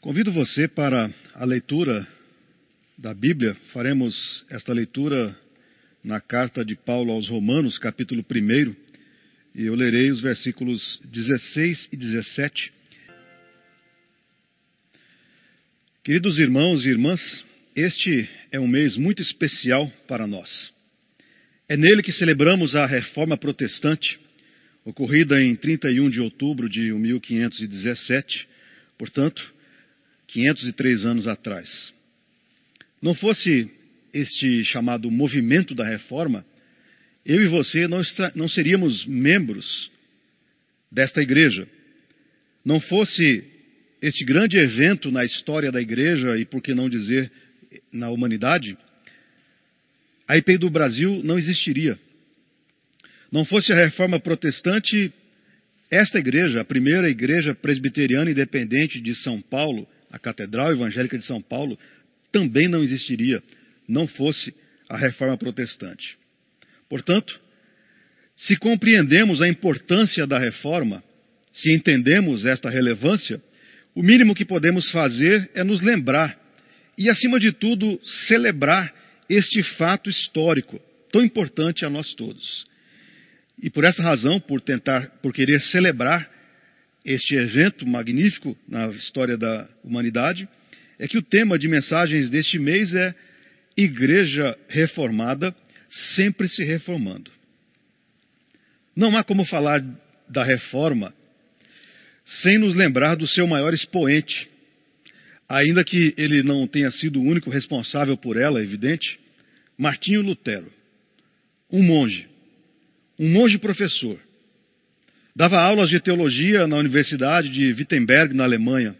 Convido você para a leitura da Bíblia. Faremos esta leitura na carta de Paulo aos Romanos, capítulo 1, e eu lerei os versículos 16 e 17. Queridos irmãos e irmãs, este é um mês muito especial para nós. É nele que celebramos a Reforma Protestante, ocorrida em 31 de outubro de 1517, portanto, 503 anos atrás. Não fosse este chamado movimento da reforma, eu e você não, seríamos membros desta igreja. Não fosse este grande evento na história da igreja e, por que não dizer, na humanidade, a IPI do Brasil não existiria. Não fosse a reforma protestante, esta igreja, a primeira igreja presbiteriana independente de São Paulo, a Catedral Evangélica de São Paulo também não existiria, não fosse a reforma protestante. Portanto, se compreendemos a importância da reforma, se entendemos esta relevância, o mínimo que podemos fazer é nos lembrar e, acima de tudo, celebrar este fato histórico tão importante a nós todos. E por essa razão, por tentar, por querer celebrar este evento magnífico na história da humanidade, é que o tema de mensagens deste mês é Igreja Reformada, sempre se reformando. Não há como falar da reforma sem nos lembrar do seu maior expoente, ainda que ele não tenha sido o único responsável por ela, é evidente, Martinho Lutero, um monge, um monge professor, Dava aulas de teologia na Universidade de Wittenberg, na Alemanha.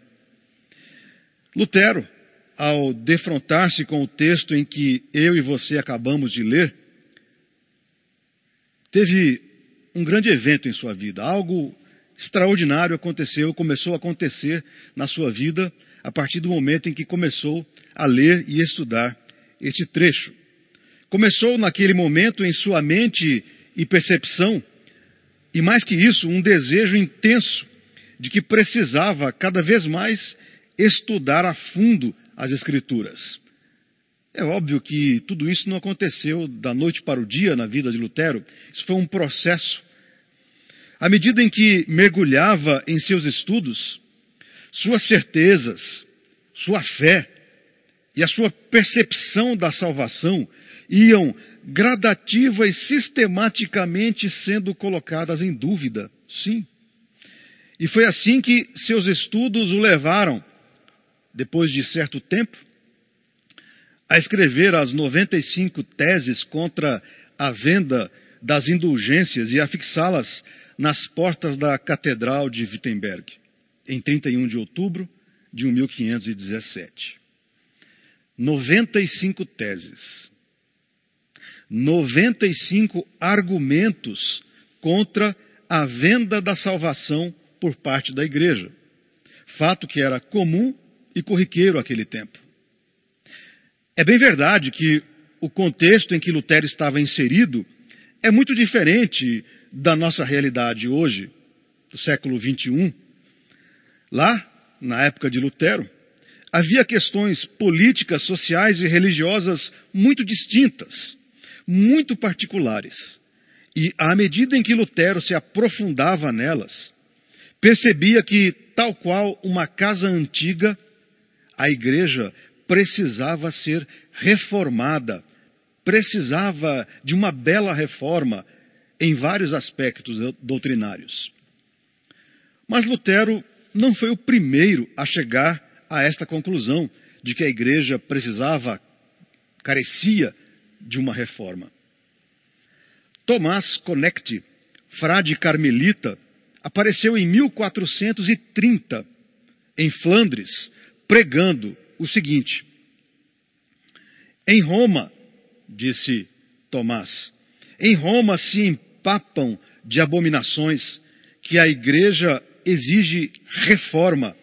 Lutero, ao defrontar-se com o texto em que eu e você acabamos de ler, teve um grande evento em sua vida. Algo extraordinário aconteceu, começou a acontecer na sua vida a partir do momento em que começou a ler e estudar este trecho. Começou naquele momento em sua mente e percepção e mais que isso, um desejo intenso de que precisava cada vez mais estudar a fundo as Escrituras. É óbvio que tudo isso não aconteceu da noite para o dia na vida de Lutero, isso foi um processo. À medida em que mergulhava em seus estudos, suas certezas, sua fé e a sua percepção da salvação iam gradativa e sistematicamente sendo colocadas em dúvida. Sim. E foi assim que seus estudos o levaram, depois de certo tempo, a escrever as 95 teses contra a venda das indulgências e a fixá-las nas portas da Catedral de Wittenberg, em 31 de outubro de 1517. 95 teses. 95 argumentos contra a venda da salvação por parte da igreja. Fato que era comum e corriqueiro naquele tempo. É bem verdade que o contexto em que Lutero estava inserido é muito diferente da nossa realidade hoje, do século XXI. Lá, na época de Lutero, havia questões políticas, sociais e religiosas muito distintas muito particulares. E à medida em que Lutero se aprofundava nelas, percebia que, tal qual uma casa antiga, a igreja precisava ser reformada, precisava de uma bela reforma em vários aspectos doutrinários. Mas Lutero não foi o primeiro a chegar a esta conclusão de que a igreja precisava, carecia de uma reforma. Tomás Connect, frade carmelita, apareceu em 1430 em Flandres, pregando o seguinte: Em Roma, disse Tomás, em Roma se empapam de abominações que a igreja exige reforma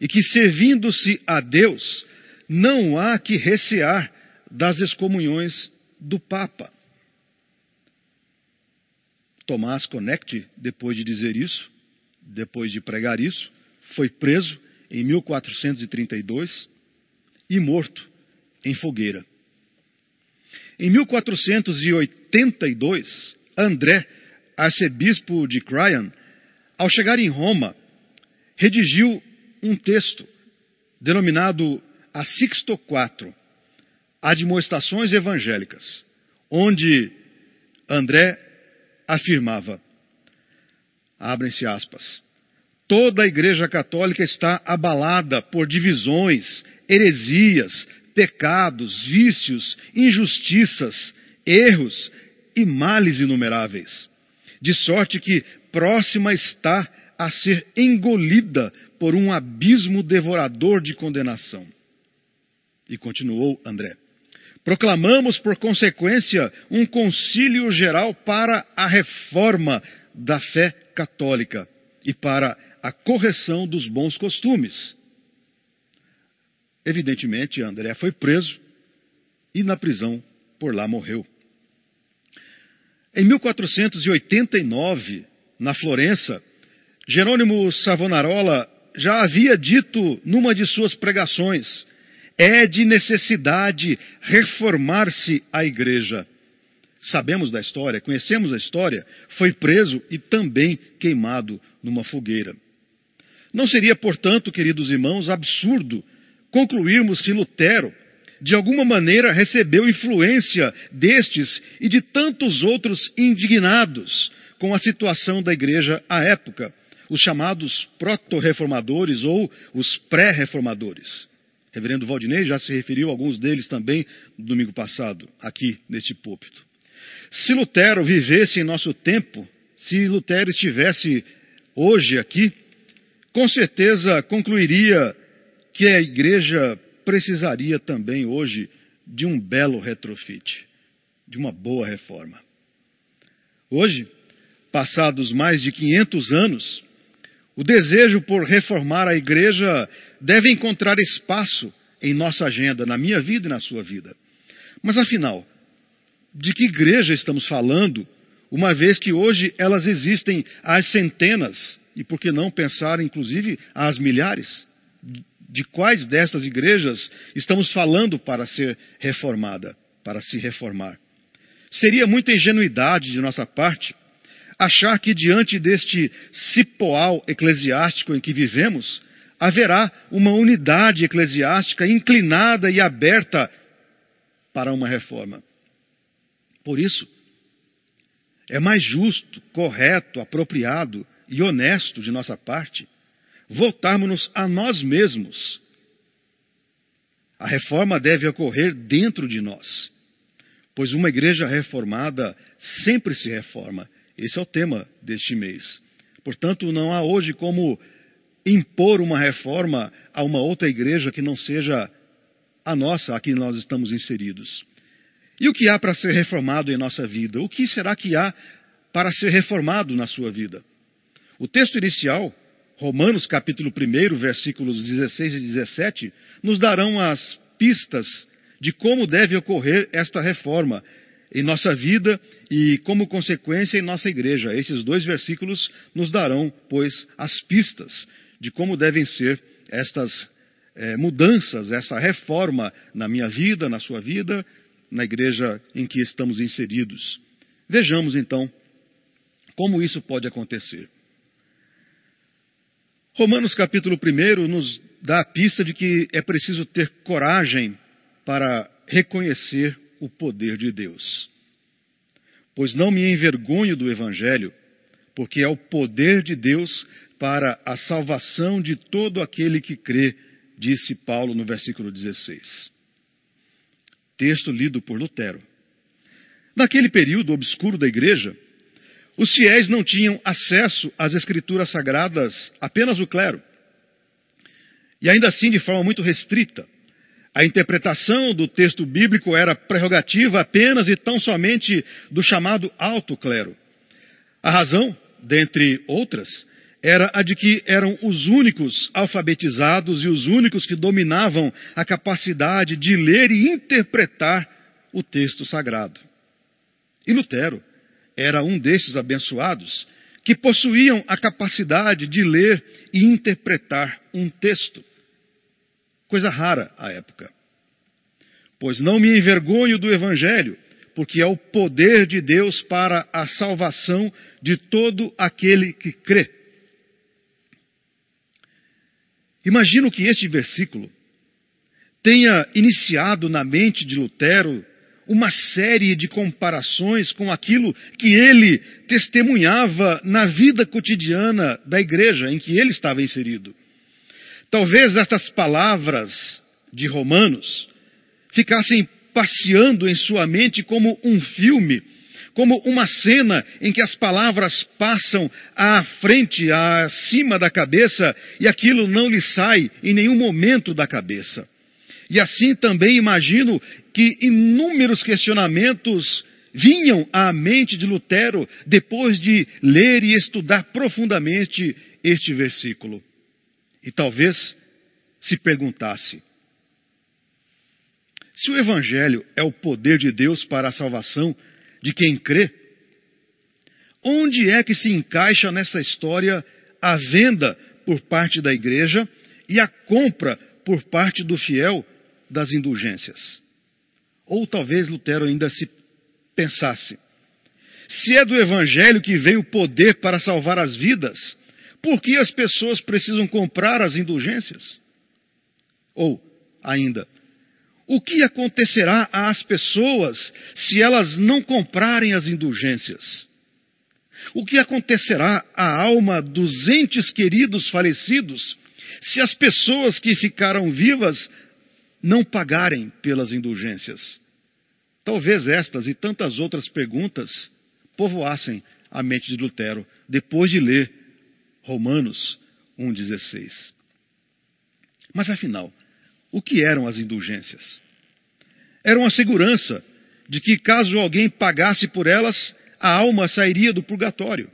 e que, servindo-se a Deus, não há que recear das excomunhões do Papa. Tomás Connect, depois de dizer isso, depois de pregar isso, foi preso em 1432 e morto em fogueira. Em 1482, André, arcebispo de Cryan, ao chegar em Roma, redigiu um texto denominado a Sixto IV, Admoestações Evangélicas, onde André afirmava, abrem-se aspas, toda a Igreja Católica está abalada por divisões, heresias, pecados, vícios, injustiças, erros e males inumeráveis, de sorte que próxima está a ser engolida por um abismo devorador de condenação. E continuou André. Proclamamos, por consequência, um concílio geral para a reforma da fé católica e para a correção dos bons costumes. Evidentemente, André foi preso e na prisão por lá morreu. Em 1489, na Florença, Jerônimo Savonarola já havia dito numa de suas pregações: é de necessidade reformar-se a igreja. Sabemos da história, conhecemos a história, foi preso e também queimado numa fogueira. Não seria, portanto, queridos irmãos, absurdo concluirmos que Lutero, de alguma maneira, recebeu influência destes e de tantos outros indignados com a situação da igreja à época, os chamados proto-reformadores ou os pré-reformadores. Reverendo Valdinei já se referiu a alguns deles também no domingo passado, aqui neste púlpito. Se Lutero vivesse em nosso tempo, se Lutero estivesse hoje aqui, com certeza concluiria que a igreja precisaria também hoje de um belo retrofit, de uma boa reforma. Hoje, passados mais de 500 anos, o desejo por reformar a igreja deve encontrar espaço em nossa agenda, na minha vida e na sua vida. Mas afinal, de que igreja estamos falando, uma vez que hoje elas existem às centenas, e por que não pensar inclusive às milhares? De quais dessas igrejas estamos falando para ser reformada, para se reformar? Seria muita ingenuidade de nossa parte achar que diante deste cipoal eclesiástico em que vivemos, haverá uma unidade eclesiástica inclinada e aberta para uma reforma. Por isso, é mais justo, correto, apropriado e honesto de nossa parte voltarmos-nos a nós mesmos. A reforma deve ocorrer dentro de nós, pois uma igreja reformada sempre se reforma esse é o tema deste mês. Portanto, não há hoje como impor uma reforma a uma outra igreja que não seja a nossa, a que nós estamos inseridos. E o que há para ser reformado em nossa vida? O que será que há para ser reformado na sua vida? O texto inicial, Romanos capítulo 1, versículos 16 e 17, nos darão as pistas de como deve ocorrer esta reforma em nossa vida e, como consequência, em nossa igreja. Esses dois versículos nos darão, pois, as pistas de como devem ser estas é, mudanças, essa reforma na minha vida, na sua vida, na igreja em que estamos inseridos. Vejamos então como isso pode acontecer. Romanos capítulo 1 nos dá a pista de que é preciso ter coragem para reconhecer o poder de Deus. Pois não me envergonho do Evangelho, porque é o poder de Deus para a salvação de todo aquele que crê, disse Paulo no versículo 16. Texto lido por Lutero. Naquele período obscuro da igreja, os fiéis não tinham acesso às escrituras sagradas, apenas o clero. E ainda assim de forma muito restrita. A interpretação do texto bíblico era prerrogativa apenas e tão somente do chamado alto clero. A razão, dentre outras, era a de que eram os únicos alfabetizados e os únicos que dominavam a capacidade de ler e interpretar o texto sagrado. E Lutero era um destes abençoados que possuíam a capacidade de ler e interpretar um texto. Coisa rara à época. Pois não me envergonho do Evangelho, porque é o poder de Deus para a salvação de todo aquele que crê. Imagino que este versículo tenha iniciado na mente de Lutero uma série de comparações com aquilo que ele testemunhava na vida cotidiana da igreja em que ele estava inserido. Talvez estas palavras de Romanos ficassem passeando em sua mente como um filme, como uma cena em que as palavras passam à frente, acima da cabeça, e aquilo não lhe sai em nenhum momento da cabeça. E assim também imagino que inúmeros questionamentos vinham à mente de Lutero depois de ler e estudar profundamente este versículo. E talvez se perguntasse: se o Evangelho é o poder de Deus para a salvação de quem crê, onde é que se encaixa nessa história a venda por parte da igreja e a compra por parte do fiel das indulgências? Ou talvez Lutero ainda se pensasse: se é do Evangelho que veio o poder para salvar as vidas, por que as pessoas precisam comprar as indulgências? Ou, ainda, o que acontecerá às pessoas se elas não comprarem as indulgências? O que acontecerá à alma dos entes queridos falecidos se as pessoas que ficaram vivas não pagarem pelas indulgências? Talvez estas e tantas outras perguntas povoassem a mente de Lutero depois de ler Romanos 1,16. Mas afinal, o que eram as indulgências? Eram a segurança de que, caso alguém pagasse por elas, a alma sairia do purgatório.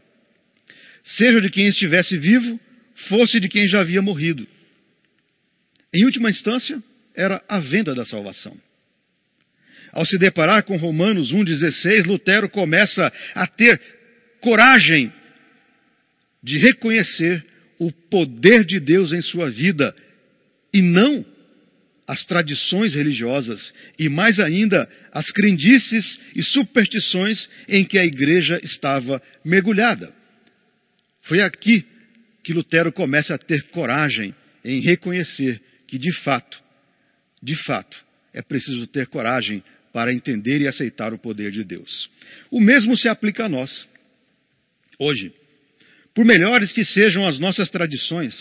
Seja de quem estivesse vivo, fosse de quem já havia morrido. Em última instância, era a venda da salvação. Ao se deparar com Romanos 1,16, Lutero começa a ter coragem de reconhecer o poder de Deus em sua vida e não as tradições religiosas e, mais ainda, as crendices e superstições em que a igreja estava mergulhada. Foi aqui que Lutero começa a ter coragem em reconhecer que, de fato, de fato, é preciso ter coragem para entender e aceitar o poder de Deus. O mesmo se aplica a nós. Hoje, por melhores que sejam as nossas tradições,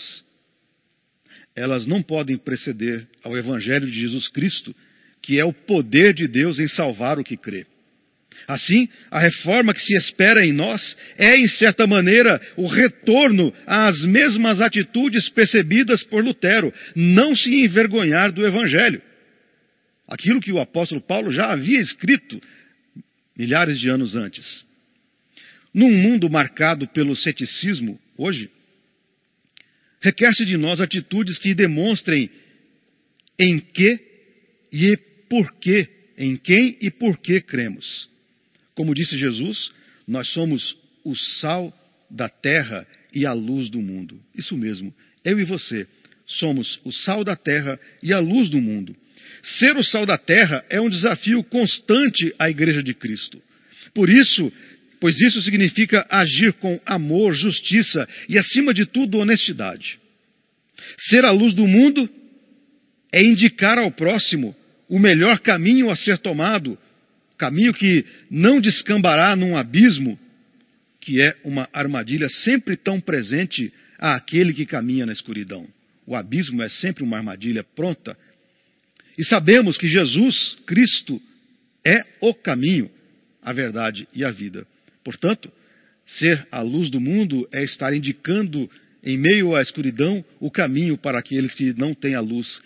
elas não podem preceder ao Evangelho de Jesus Cristo, que é o poder de Deus em salvar o que crê. Assim, a reforma que se espera em nós é, em certa maneira, o retorno às mesmas atitudes percebidas por Lutero, não se envergonhar do Evangelho. Aquilo que o apóstolo Paulo já havia escrito milhares de anos antes. Num mundo marcado pelo ceticismo, hoje, requer-se de nós atitudes que demonstrem em que e por que, em quem e por que cremos. Como disse Jesus, nós somos o sal da terra e a luz do mundo. Isso mesmo, eu e você somos o sal da terra e a luz do mundo. Ser o sal da terra é um desafio constante à Igreja de Cristo. Por isso, pois isso significa agir com amor, justiça e, acima de tudo, honestidade. Ser a luz do mundo é indicar ao próximo o melhor caminho a ser tomado, caminho que não descambará num abismo, que é uma armadilha sempre tão presente àquele que caminha na escuridão. O abismo é sempre uma armadilha pronta. E sabemos que Jesus, Cristo, é o caminho, a verdade e a vida. Portanto, ser a luz do mundo é estar indicando, em meio à escuridão, o caminho para aqueles que não têm a luz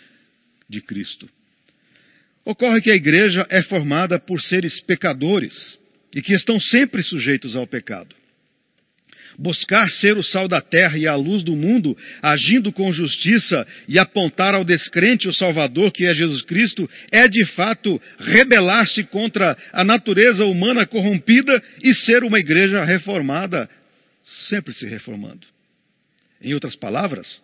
de Cristo. Ocorre que a igreja é formada por seres pecadores e que estão sempre sujeitos ao pecado. Buscar ser o sal da terra e a luz do mundo, agindo com justiça e apontar ao descrente o Salvador que é Jesus Cristo, é de fato rebelar-se contra a natureza humana corrompida e ser uma igreja reformada, sempre se reformando. Em outras palavras,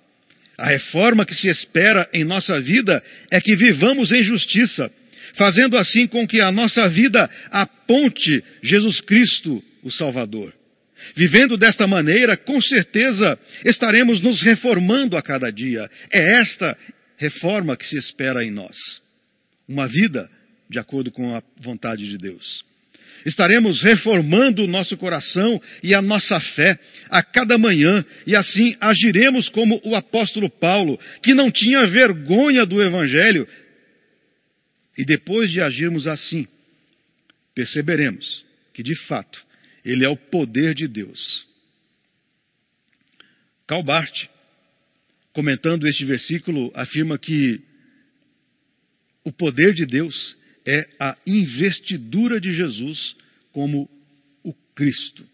a reforma que se espera em nossa vida é que vivamos em justiça, fazendo assim com que a nossa vida aponte Jesus Cristo, o Salvador. Vivendo desta maneira, com certeza estaremos nos reformando a cada dia. É esta reforma que se espera em nós. Uma vida de acordo com a vontade de Deus. Estaremos reformando o nosso coração e a nossa fé a cada manhã, e assim agiremos como o apóstolo Paulo, que não tinha vergonha do Evangelho. E depois de agirmos assim, perceberemos que, de fato, ele é o poder de Deus. Calbart, comentando este versículo, afirma que o poder de Deus é a investidura de Jesus como o Cristo.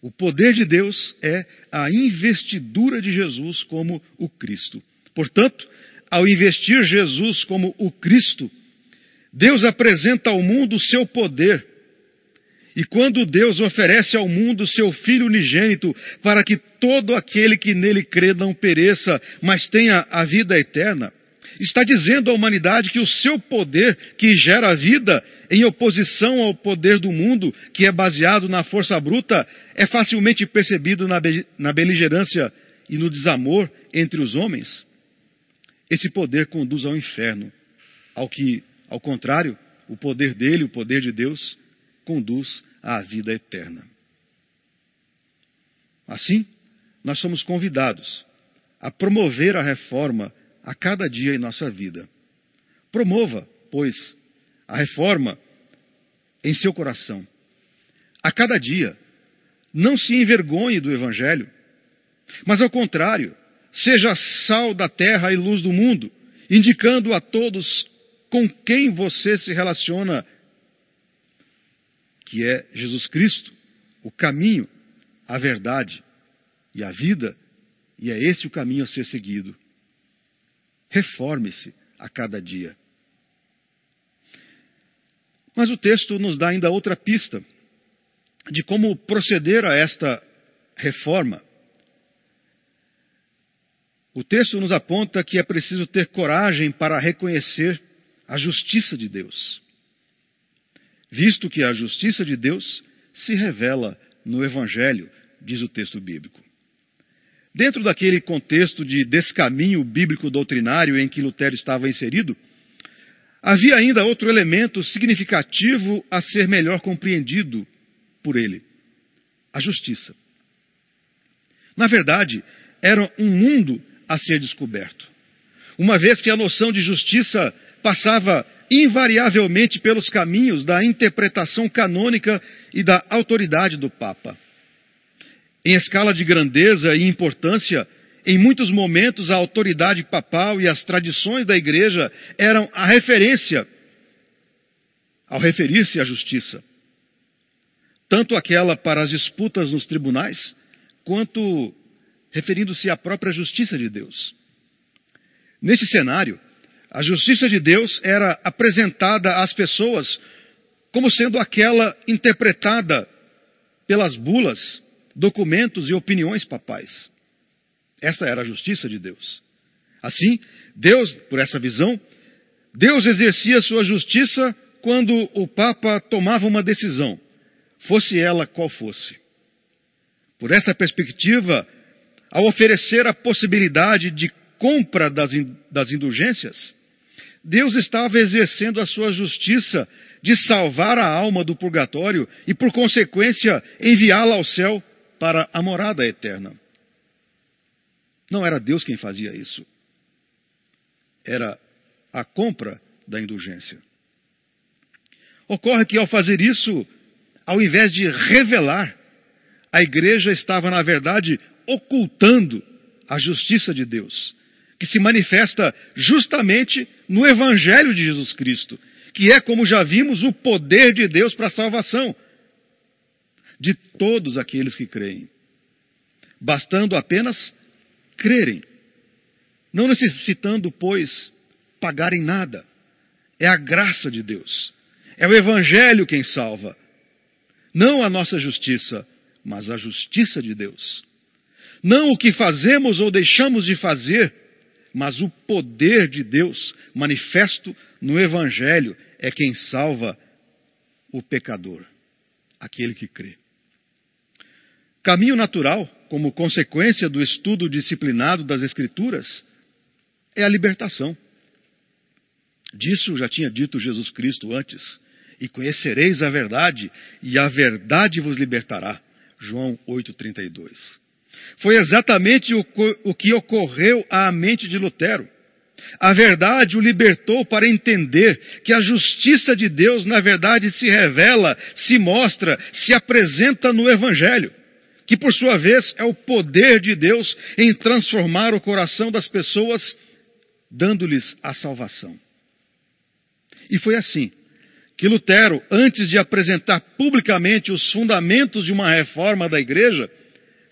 O poder de Deus é a investidura de Jesus como o Cristo. Portanto, ao investir Jesus como o Cristo, Deus apresenta ao mundo o seu poder. E quando Deus oferece ao mundo seu Filho unigênito para que todo aquele que nele crê não pereça, mas tenha a vida eterna, está dizendo à humanidade que o seu poder, que gera a vida, em oposição ao poder do mundo, que é baseado na força bruta, é facilmente percebido na, be na beligerância e no desamor entre os homens. Esse poder conduz ao inferno, ao que, ao contrário, o poder dele, o poder de Deus, conduz à vida eterna. Assim, nós somos convidados a promover a reforma a cada dia em nossa vida. Promova, pois, a reforma em seu coração. A cada dia. Não se envergonhe do Evangelho, mas ao contrário, seja sal da terra e luz do mundo, indicando a todos com quem você se relaciona, que é Jesus Cristo, o caminho, a verdade e a vida, e é esse o caminho a ser seguido. Reforme-se a cada dia. Mas o texto nos dá ainda outra pista de como proceder a esta reforma. O texto nos aponta que é preciso ter coragem para reconhecer a justiça de Deus, visto que a justiça de Deus se revela no Evangelho, diz o texto bíblico. Dentro daquele contexto de descaminho bíblico doutrinário em que Lutero estava inserido, havia ainda outro elemento significativo a ser melhor compreendido por ele: a justiça. Na verdade, era um mundo a ser descoberto, uma vez que a noção de justiça passava invariavelmente pelos caminhos da interpretação canônica e da autoridade do Papa. Em escala de grandeza e importância, em muitos momentos a autoridade papal e as tradições da igreja eram a referência ao referir-se à justiça. Tanto aquela para as disputas nos tribunais, quanto referindo-se à própria justiça de Deus. Neste cenário, a justiça de Deus era apresentada às pessoas como sendo aquela interpretada pelas bulas documentos e opiniões papais. Esta era a justiça de Deus. Assim, Deus, por essa visão, Deus exercia sua justiça quando o Papa tomava uma decisão, fosse ela qual fosse. Por esta perspectiva, ao oferecer a possibilidade de compra das, indulgências, Deus estava exercendo a sua justiça de salvar a alma do purgatório e, por consequência, enviá-la ao céu para a morada eterna. Não era Deus quem fazia isso. Era a compra da indulgência. Ocorre que ao fazer isso, ao invés de revelar, a igreja estava, na verdade, ocultando a justiça de Deus, que se manifesta justamente no Evangelho de Jesus Cristo, que é, como já vimos, o poder de Deus para a salvação de todos aqueles que creem, bastando apenas crerem, não necessitando, pois, pagarem nada. É a graça de Deus. É o Evangelho quem salva, não a nossa justiça, mas a justiça de Deus. Não o que fazemos ou deixamos de fazer, mas o poder de Deus manifesto no Evangelho é quem salva o pecador, aquele que crê. Caminho natural, como consequência do estudo disciplinado das Escrituras, é a libertação. Disso já tinha dito Jesus Cristo antes. E conhecereis a verdade, e a verdade vos libertará. João 8,32. Foi exatamente o, o que ocorreu à mente de Lutero. A verdade o libertou para entender que a justiça de Deus, na verdade, se revela, se mostra, se apresenta no Evangelho que por sua vez é o poder de Deus em transformar o coração das pessoas, dando-lhes a salvação. E foi assim que Lutero, antes de apresentar publicamente os fundamentos de uma reforma da igreja,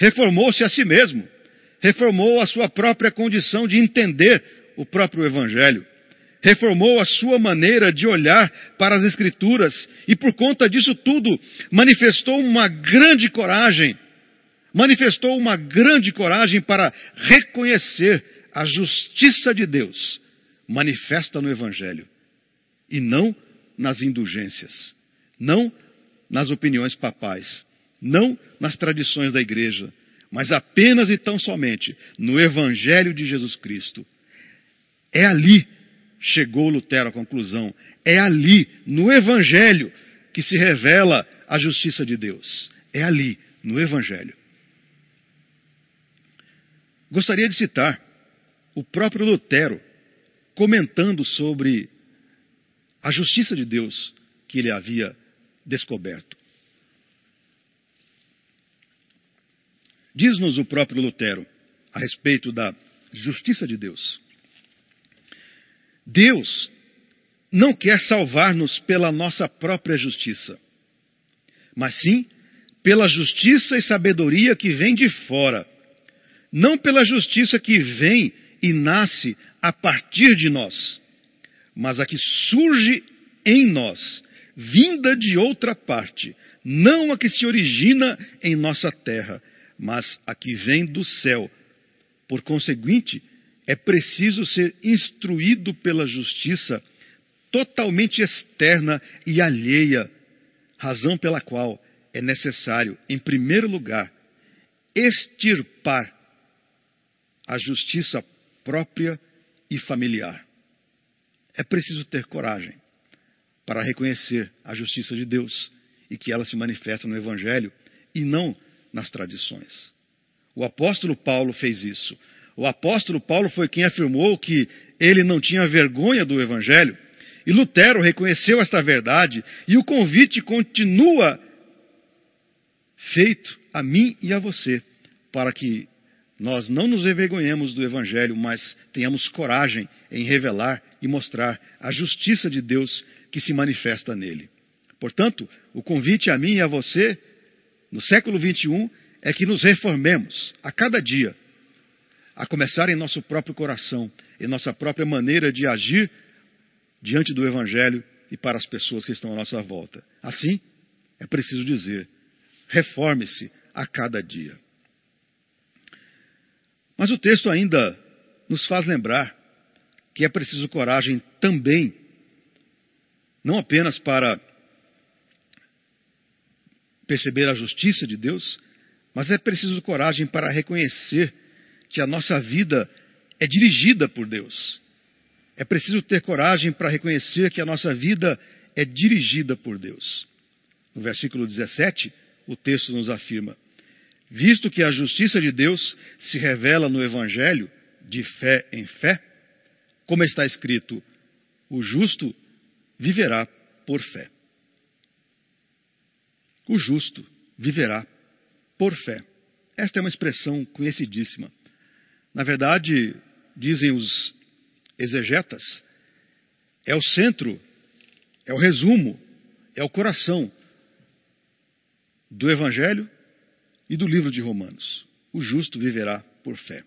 reformou-se a si mesmo, reformou a sua própria condição de entender o próprio Evangelho, reformou a sua maneira de olhar para as Escrituras e, por conta disso tudo, manifestou uma grande coragem. Manifestou uma grande coragem para reconhecer a justiça de Deus manifesta no Evangelho e não nas indulgências, não nas opiniões papais, não nas tradições da igreja, mas apenas e tão somente no Evangelho de Jesus Cristo. É ali, chegou Lutero à conclusão, é ali, no Evangelho, que se revela a justiça de Deus. É ali, no Evangelho. Gostaria de citar o próprio Lutero comentando sobre a justiça de Deus que ele havia descoberto. Diz-nos o próprio Lutero a respeito da justiça de Deus. Deus não quer salvar-nos pela nossa própria justiça, mas sim pela justiça e sabedoria que vem de fora não pela justiça que vem e nasce a partir de nós, mas a que surge em nós, vinda de outra parte, não a que se origina em nossa terra, mas a que vem do céu. Por conseguinte, é preciso ser instruído pela justiça totalmente externa e alheia, razão pela qual é necessário, em primeiro lugar, extirpar a justiça própria e familiar. É preciso ter coragem para reconhecer a justiça de Deus e que ela se manifesta no Evangelho e não nas tradições. O apóstolo Paulo fez isso. O apóstolo Paulo foi quem afirmou que ele não tinha vergonha do Evangelho. E Lutero reconheceu esta verdade e o convite continua feito a mim e a você para que nós não nos envergonhemos do Evangelho, mas tenhamos coragem em revelar e mostrar a justiça de Deus que se manifesta nele. Portanto, o convite a mim e a você, no século 21, é que nos reformemos a cada dia, a começar em nosso próprio coração, em nossa própria maneira de agir diante do Evangelho e para as pessoas que estão à nossa volta. Assim, é preciso dizer: reforme-se a cada dia. Mas o texto ainda nos faz lembrar que é preciso coragem também, não apenas para perceber a justiça de Deus, mas é preciso coragem para reconhecer que a nossa vida é dirigida por Deus. É preciso ter coragem para reconhecer que a nossa vida é dirigida por Deus. No versículo 17, o texto nos afirma: visto que a justiça de Deus se revela no Evangelho de fé em fé, como está escrito, o justo viverá por fé. O justo viverá por fé. Esta é uma expressão conhecidíssima. Na verdade, dizem os exegetas, é o centro, é o resumo, é o coração do Evangelho e do livro de Romanos. O justo viverá por fé.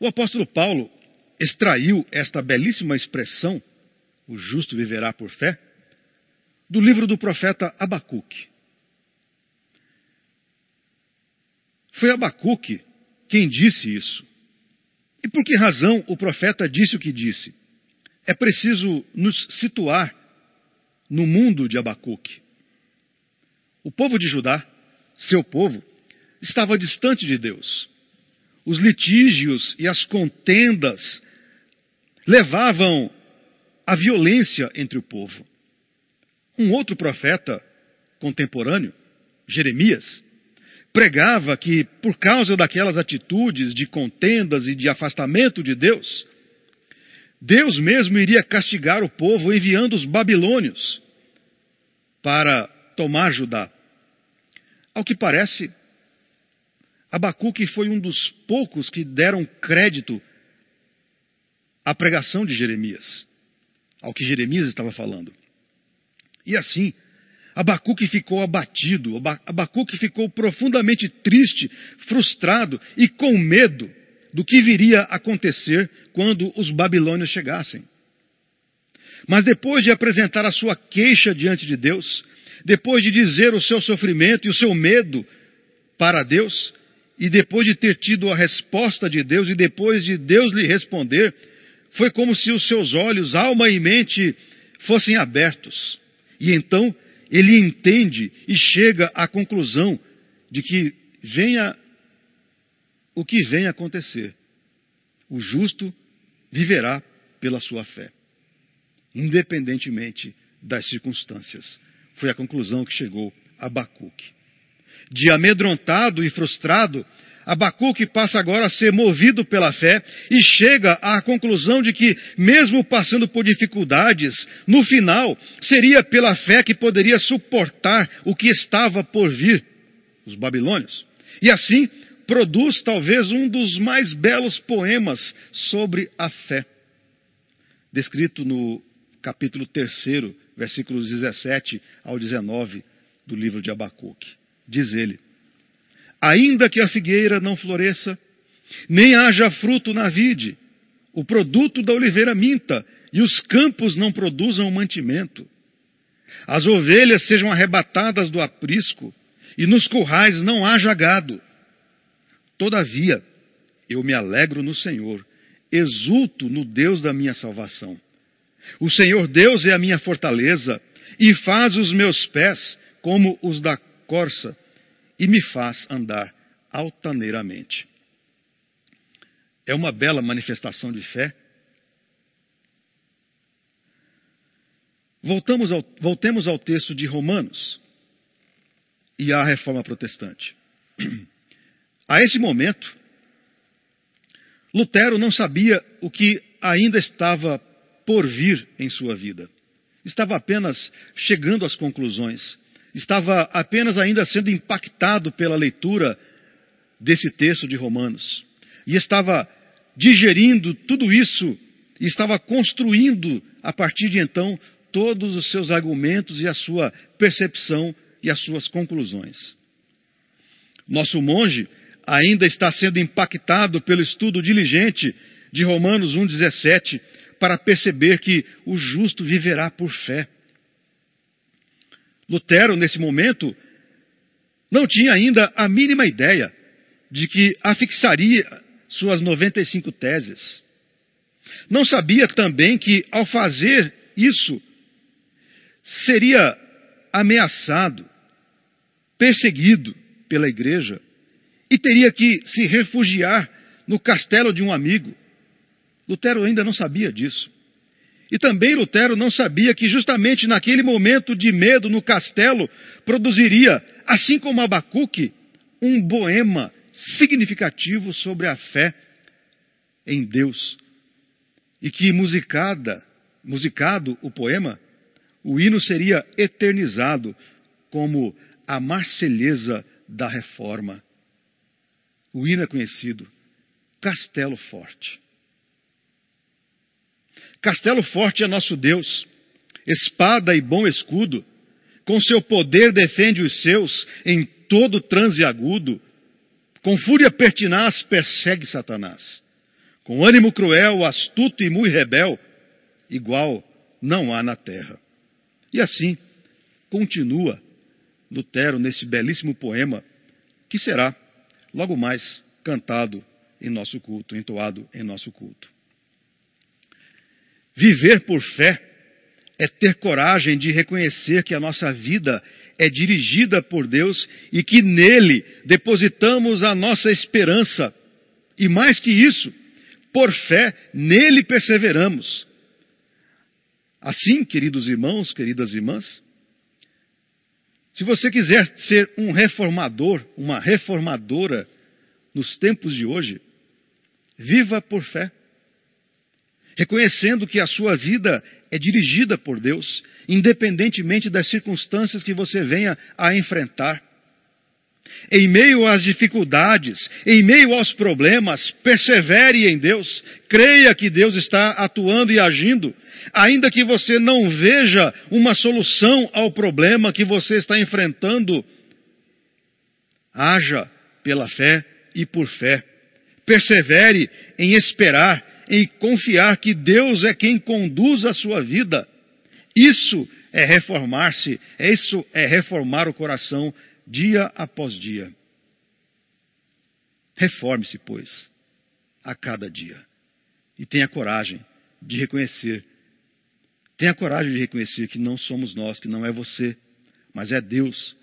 O apóstolo Paulo extraiu esta belíssima expressão, o justo viverá por fé, do livro do profeta Abacuque. Foi Abacuque quem disse isso. E por que razão o profeta disse o que disse? É preciso nos situar no mundo de Abacuque. O povo de Judá, seu povo, estava distante de Deus. Os litígios e as contendas levavam à violência entre o povo. Um outro profeta contemporâneo, Jeremias, pregava que, por causa daquelas atitudes de contendas e de afastamento de Deus, Deus mesmo iria castigar o povo enviando os babilônios para tomar Judá. Ao que parece, Abacuque foi um dos poucos que deram crédito à pregação de Jeremias, ao que Jeremias estava falando. E assim, Abacuque ficou abatido, Abacuque ficou profundamente triste, frustrado e com medo do que viria a acontecer quando os babilônios chegassem. Mas depois de apresentar a sua queixa diante de Deus, depois de dizer o seu sofrimento e o seu medo para Deus, e depois de ter tido a resposta de Deus e depois de Deus lhe responder, foi como se os seus olhos, alma e mente fossem abertos. E então ele entende e chega à conclusão de que venha o que vem acontecer. O justo viverá pela sua fé, independentemente das circunstâncias. Foi a conclusão que chegou Abacuque. De amedrontado e frustrado, Abacuque passa agora a ser movido pela fé e chega à conclusão de que, mesmo passando por dificuldades, no final seria pela fé que poderia suportar o que estava por vir, os babilônios. E assim produz talvez um dos mais belos poemas sobre a fé, descrito no capítulo 3, versículos 17 ao 19 do livro de Abacuque. Diz ele. Ainda que a figueira não floresça, nem haja fruto na vide, o produto da oliveira minta, e os campos não produzam mantimento. As ovelhas sejam arrebatadas do aprisco, e nos currais não haja gado. Todavia, eu me alegro no Senhor, exulto no Deus da minha salvação. O Senhor Deus é a minha fortaleza, e faz os meus pés como os da corça, e me faz andar altaneiramente. É uma bela manifestação de fé. Voltamos ao, voltemos ao texto de Romanos e à reforma protestante. A esse momento, Lutero não sabia o que ainda estava por vir em sua vida. Estava apenas chegando às conclusões estava apenas ainda sendo impactado pela leitura desse texto de Romanos. E estava digerindo tudo isso e estava construindo a partir de então todos os seus argumentos e a sua percepção e as suas conclusões. Nosso monge ainda está sendo impactado pelo estudo diligente de Romanos 1,17 para perceber que o justo viverá por fé. Lutero, nesse momento, não tinha ainda a mínima ideia de que afixaria suas 95 teses. Não sabia também que, ao fazer isso, seria ameaçado, perseguido pela igreja e teria que se refugiar no castelo de um amigo. Lutero ainda não sabia disso. E também Lutero não sabia que justamente naquele momento de medo no castelo produziria, assim como Abacuque, um poema significativo sobre a fé em Deus. E que musicada, musicado o poema, o hino seria eternizado como a Marselhesa da Reforma. O hino é conhecido, Castelo Forte. Castelo forte é nosso Deus, espada e bom escudo, com seu poder defende os seus em todo transe agudo, com fúria pertinaz persegue Satanás, com ânimo cruel, astuto e muito rebel, igual não há na terra. E assim continua Lutero nesse belíssimo poema, que será logo mais cantado em nosso culto, entoado em nosso culto. Viver por fé é ter coragem de reconhecer que a nossa vida é dirigida por Deus e que nele depositamos a nossa esperança. E mais que isso, por fé, nele perseveramos. Assim, queridos irmãos, queridas irmãs, se você quiser ser um reformador, uma reformadora nos tempos de hoje, viva por fé, reconhecendo que a sua vida é dirigida por Deus, independentemente das circunstâncias que você venha a enfrentar. Em meio às dificuldades, em meio aos problemas, persevere em Deus, creia que Deus está atuando e agindo, ainda que você não veja uma solução ao problema que você está enfrentando. Haja pela fé e por fé. Persevere em esperar, em confiar que Deus é quem conduz a sua vida. Isso é reformar-se, isso é reformar o coração dia após dia. Reforme-se, pois, a cada dia. E tenha coragem de reconhecer. Tenha coragem de reconhecer que não somos nós, que não é você, mas é Deus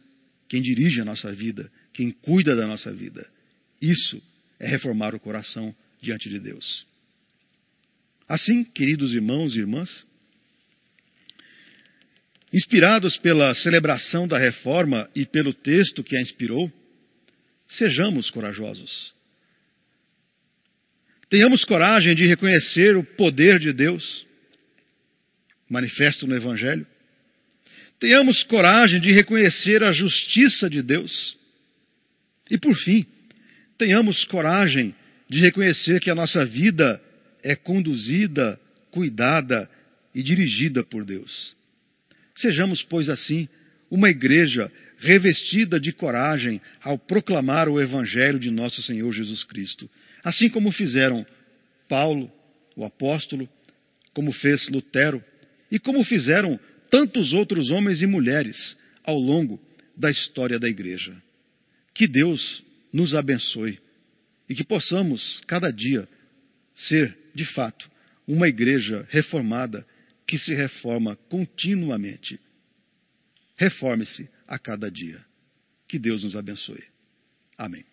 quem dirige a nossa vida, quem cuida da nossa vida. Isso é reformar o coração diante de Deus. Assim, queridos irmãos e irmãs, Inspirados pela celebração da reforma e pelo texto que a inspirou, sejamos corajosos. Tenhamos coragem de reconhecer o poder de Deus, manifesto no Evangelho. Tenhamos coragem de reconhecer a justiça de Deus. E, por fim, tenhamos coragem de reconhecer que a nossa vida é conduzida, cuidada e dirigida por Deus. Sejamos, pois, assim, uma igreja revestida de coragem ao proclamar o Evangelho de nosso Senhor Jesus Cristo, assim como fizeram Paulo, o apóstolo, como fez Lutero e como fizeram tantos outros homens e mulheres ao longo da história da igreja. Que Deus nos abençoe e que possamos, cada dia, ser, de fato, uma igreja reformada que se reforma continuamente. Reforme-se a cada dia. Que Deus nos abençoe. Amém.